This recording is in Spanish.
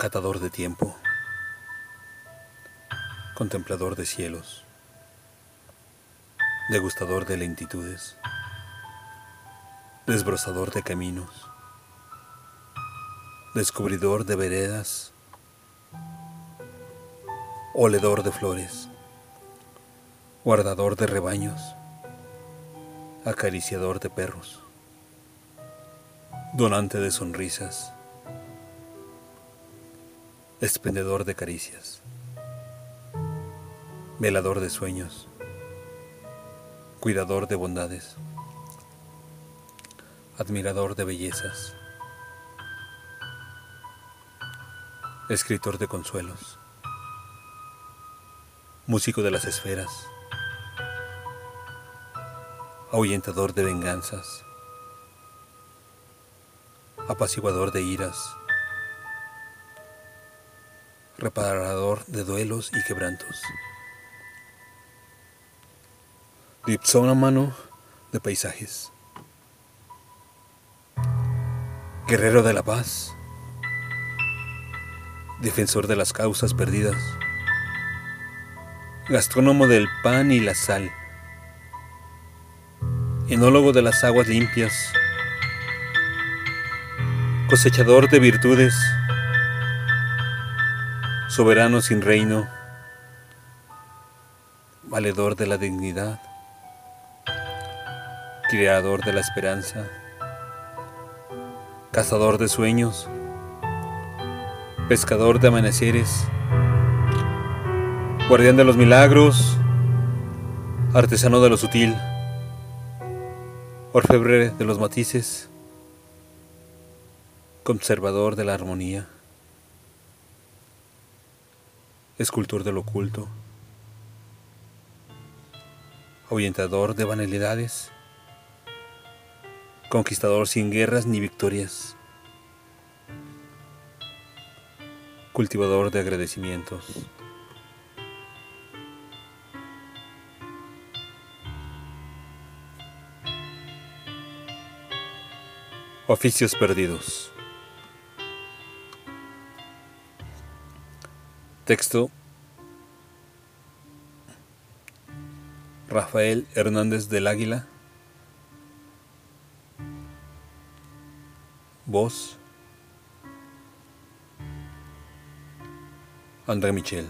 catador de tiempo, contemplador de cielos, degustador de lentitudes, desbrozador de caminos, descubridor de veredas, oledor de flores, guardador de rebaños, acariciador de perros, donante de sonrisas, expendedor de caricias, velador de sueños, cuidador de bondades, admirador de bellezas, escritor de consuelos, músico de las esferas, ahuyentador de venganzas, apaciguador de iras, reparador de duelos y quebrantos, mano de paisajes, guerrero de la paz, defensor de las causas perdidas, gastrónomo del pan y la sal, enólogo de las aguas limpias, cosechador de virtudes, soberano sin reino, valedor de la dignidad, creador de la esperanza, cazador de sueños, pescador de amaneceres, guardián de los milagros, artesano de lo sutil, orfebre de los matices, conservador de la armonía, escultor del oculto, ahuyentador de banalidades, conquistador sin guerras ni victorias, cultivador de agradecimientos. Oficios perdidos. Texto Rafael Hernández del Águila. Voz André Michel.